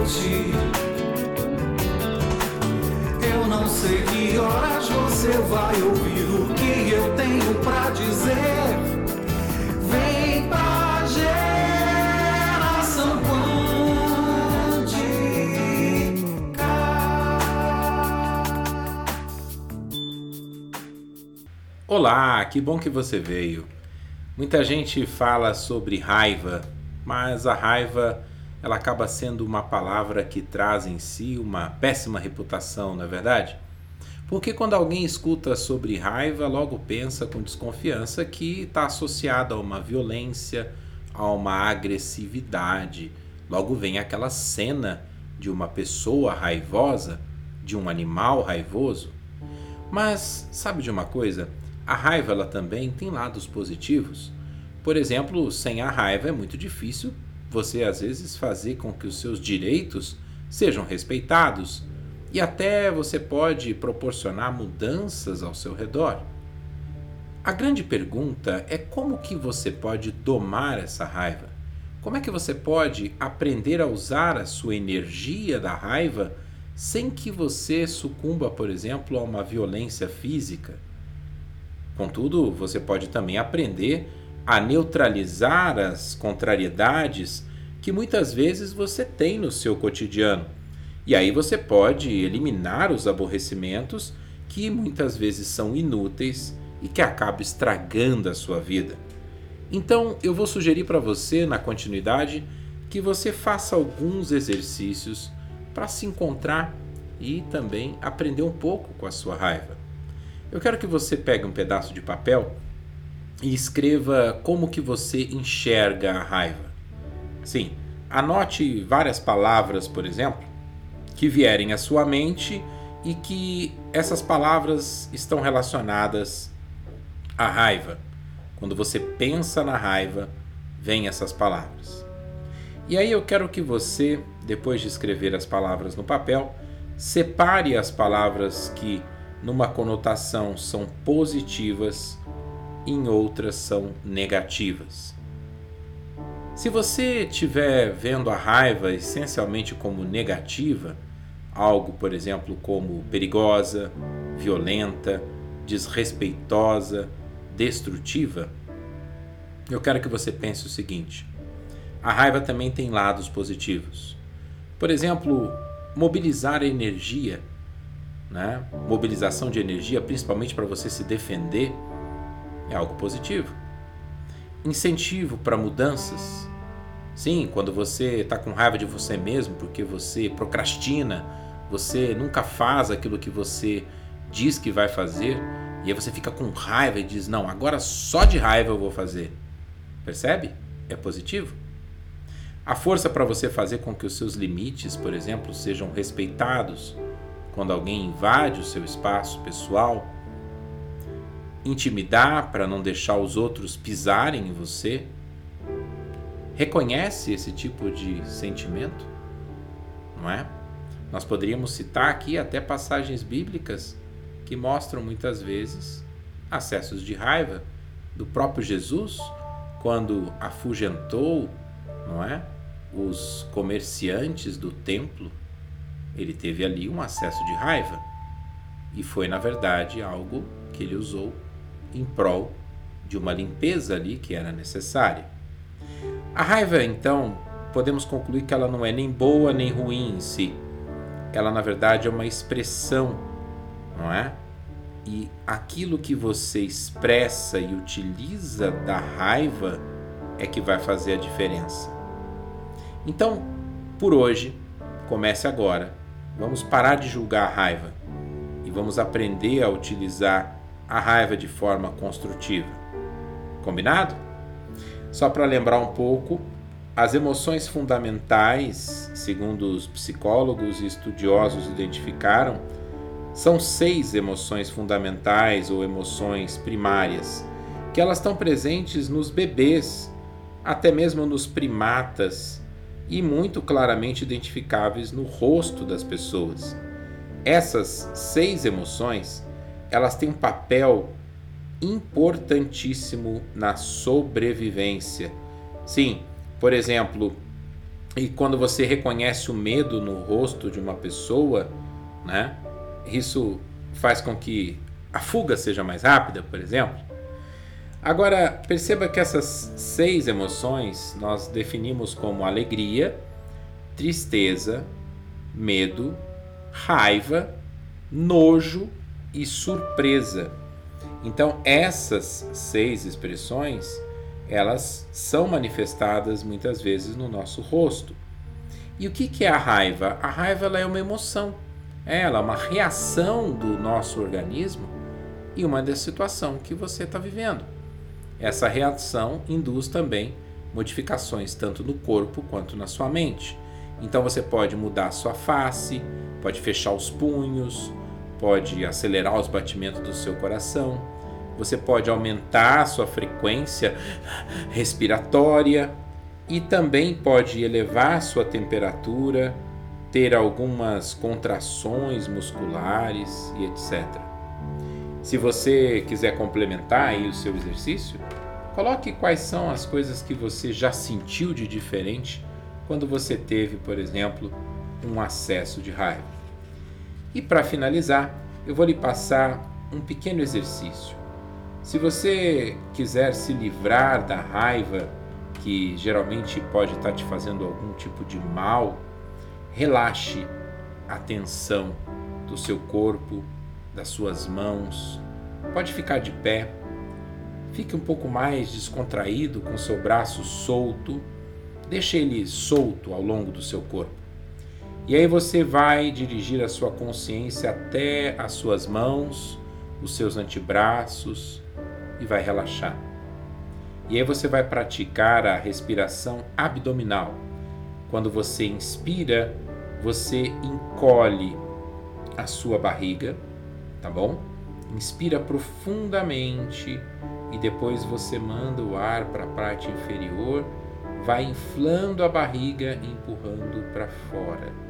noite. Eu não sei que horas você vai ouvir o que eu tenho pra dizer. Vem pra geração quântica. Olá, que bom que você veio. Muita gente fala sobre raiva, mas a raiva ela acaba sendo uma palavra que traz em si uma péssima reputação, não é verdade? Porque quando alguém escuta sobre raiva, logo pensa com desconfiança que está associada a uma violência, a uma agressividade. Logo vem aquela cena de uma pessoa raivosa, de um animal raivoso. Mas sabe de uma coisa? A raiva ela também tem lados positivos. Por exemplo, sem a raiva é muito difícil você às vezes fazer com que os seus direitos sejam respeitados e até você pode proporcionar mudanças ao seu redor. A grande pergunta é como que você pode domar essa raiva? Como é que você pode aprender a usar a sua energia da raiva sem que você sucumba, por exemplo, a uma violência física? Contudo, você pode também aprender a neutralizar as contrariedades que muitas vezes você tem no seu cotidiano. E aí você pode eliminar os aborrecimentos que muitas vezes são inúteis e que acabam estragando a sua vida. Então, eu vou sugerir para você, na continuidade, que você faça alguns exercícios para se encontrar e também aprender um pouco com a sua raiva. Eu quero que você pegue um pedaço de papel e escreva como que você enxerga a raiva. Sim, anote várias palavras, por exemplo, que vierem à sua mente e que essas palavras estão relacionadas à raiva. Quando você pensa na raiva, vem essas palavras. E aí eu quero que você, depois de escrever as palavras no papel, separe as palavras que numa conotação são positivas em outras são negativas. Se você estiver vendo a raiva essencialmente como negativa, algo, por exemplo, como perigosa, violenta, desrespeitosa, destrutiva, eu quero que você pense o seguinte: a raiva também tem lados positivos. Por exemplo, mobilizar energia, né? mobilização de energia, principalmente para você se defender é algo positivo. Incentivo para mudanças. Sim, quando você está com raiva de você mesmo porque você procrastina, você nunca faz aquilo que você diz que vai fazer, e aí você fica com raiva e diz: Não, agora só de raiva eu vou fazer. Percebe? É positivo. A força para você fazer com que os seus limites, por exemplo, sejam respeitados quando alguém invade o seu espaço pessoal intimidar para não deixar os outros pisarem em você? Reconhece esse tipo de sentimento? Não é? Nós poderíamos citar aqui até passagens bíblicas que mostram muitas vezes acessos de raiva do próprio Jesus quando afugentou, não é? Os comerciantes do templo, ele teve ali um acesso de raiva. E foi, na verdade, algo que ele usou em prol de uma limpeza ali que era necessária. A raiva, então, podemos concluir que ela não é nem boa nem ruim em si. Ela, na verdade, é uma expressão, não é? E aquilo que você expressa e utiliza da raiva é que vai fazer a diferença. Então, por hoje, comece agora. Vamos parar de julgar a raiva e vamos aprender a utilizar a raiva de forma construtiva. Combinado? Só para lembrar um pouco, as emoções fundamentais, segundo os psicólogos e estudiosos identificaram, são seis emoções fundamentais ou emoções primárias, que elas estão presentes nos bebês, até mesmo nos primatas e muito claramente identificáveis no rosto das pessoas. Essas seis emoções elas têm um papel importantíssimo na sobrevivência. Sim, por exemplo, E quando você reconhece o medo no rosto de uma pessoa, né? Isso faz com que a fuga seja mais rápida, por exemplo. Agora, perceba que essas seis emoções nós definimos como alegria, tristeza, medo, raiva, nojo e surpresa. Então, essas seis expressões, elas são manifestadas muitas vezes no nosso rosto. E o que, que é a raiva? A raiva ela é uma emoção. Ela é uma reação do nosso organismo em uma da situação que você está vivendo. Essa reação induz também modificações tanto no corpo quanto na sua mente. Então você pode mudar sua face, pode fechar os punhos, pode acelerar os batimentos do seu coração, você pode aumentar a sua frequência respiratória e também pode elevar a sua temperatura, ter algumas contrações musculares e etc. Se você quiser complementar aí o seu exercício, coloque quais são as coisas que você já sentiu de diferente quando você teve, por exemplo, um acesso de raiva. E para finalizar, eu vou lhe passar um pequeno exercício. Se você quiser se livrar da raiva que geralmente pode estar te fazendo algum tipo de mal, relaxe a tensão do seu corpo, das suas mãos. Pode ficar de pé. Fique um pouco mais descontraído com seu braço solto. Deixe ele solto ao longo do seu corpo. E aí você vai dirigir a sua consciência até as suas mãos, os seus antebraços e vai relaxar. E aí você vai praticar a respiração abdominal. Quando você inspira, você encolhe a sua barriga, tá bom? Inspira profundamente e depois você manda o ar para a parte inferior, vai inflando a barriga empurrando para fora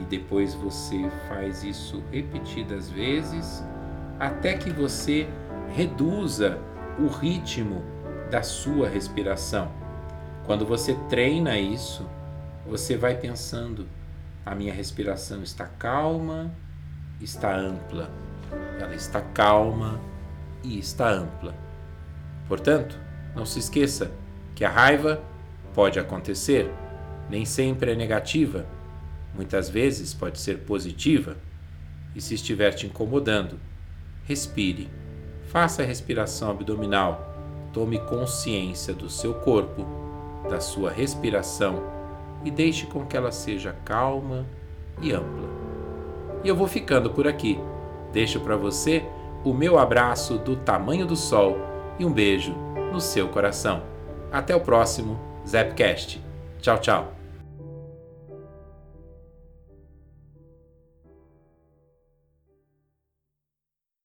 e depois você faz isso repetidas vezes até que você reduza o ritmo da sua respiração. Quando você treina isso, você vai pensando: a minha respiração está calma, está ampla. Ela está calma e está ampla. Portanto, não se esqueça que a raiva pode acontecer, nem sempre é negativa muitas vezes pode ser positiva, e se estiver te incomodando, respire. Faça a respiração abdominal. Tome consciência do seu corpo, da sua respiração e deixe com que ela seja calma e ampla. E eu vou ficando por aqui. Deixo para você o meu abraço do tamanho do sol e um beijo no seu coração. Até o próximo Zapcast. Tchau, tchau.